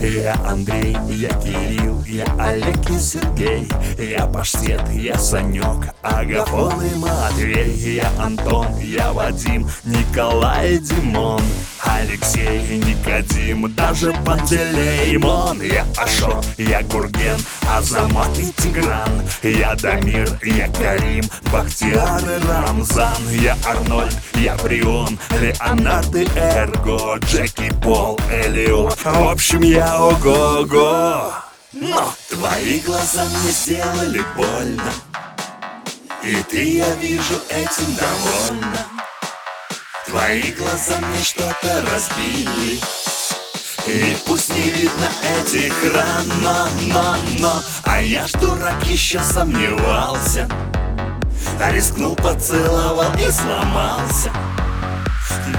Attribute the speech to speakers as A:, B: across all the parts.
A: Я Андрей, я Кирилл, я Олег и Сергей. Я Паштет, я Санек, Агафон и Матвей. Я Антон, я Вадим, Николай и Димон. Алексей, Никодим, даже Пантелеймон. Я Ашот, я Гурген, Азамат и Тигран. Я Дамир, я Карим, Бахтияр и Рамзан. Я Арнольд, я Брион, Леонард и Эрго. Джеки, Пол, Элиот. В общем, я ого-го. Но твои глаза мне сделали больно. И ты, я вижу, этим довольна. Твои глаза мне что-то разбили. И пусть не видно этих ран, но, но, но. А я ж дурак еще сомневался. Рискнул, поцеловал и сломался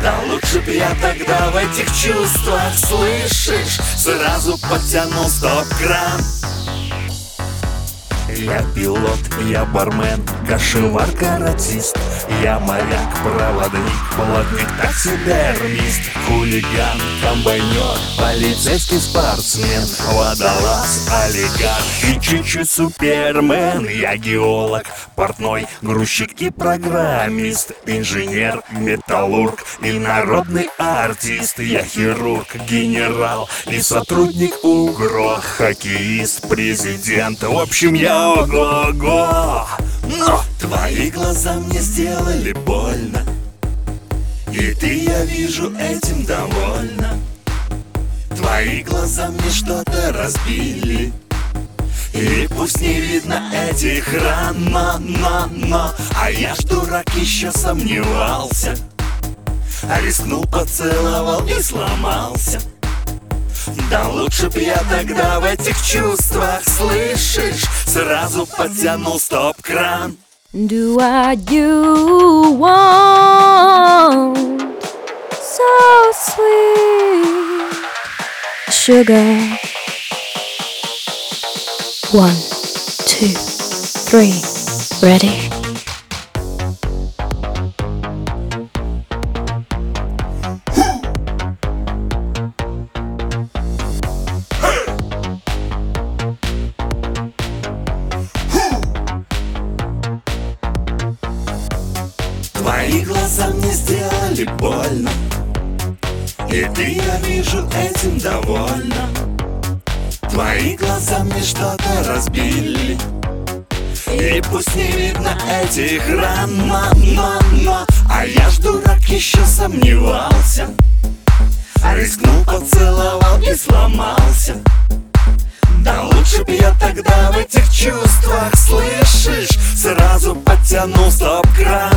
A: Да лучше б я тогда в этих чувствах, слышишь? Сразу подтянул стоп-кран. Я пилот, я бармен, кошевар, каратист. Я моряк, проводник, плотник, таксидермист Хулиган, комбайнер, полицейский спортсмен Водолаз, олигарх и чуть-чуть супермен. Я геолог, портной, грузчик и программист Инженер, металлург и народный артист. Я хирург, генерал и сотрудник УГРО Хоккеист, президент, в общем я ого-го. Но твои глаза мне сделали больно И ты, я вижу, этим довольна. Твои глаза мне что-то разбили. И пусть не видно этих ран, но, но, но. А я ж дурак еще сомневался. Рискнул, поцеловал и сломался. Да лучше б я тогда в этих чувствах, слышишь? Сразу подтянул стоп-кран.
B: Do I you want sweet sugar? One, two, three, ready?
A: Твои глаза мне сделали больно И ты, я вижу, этим довольна. Твои глаза мне что-то разбили. И пусть не видно этих ран, но, но, но. А я ж дурак еще сомневался. Рискнул, поцеловал и сломался. Да лучше б я тогда в этих чувствах, слышишь? Сразу подтянул стоп-кран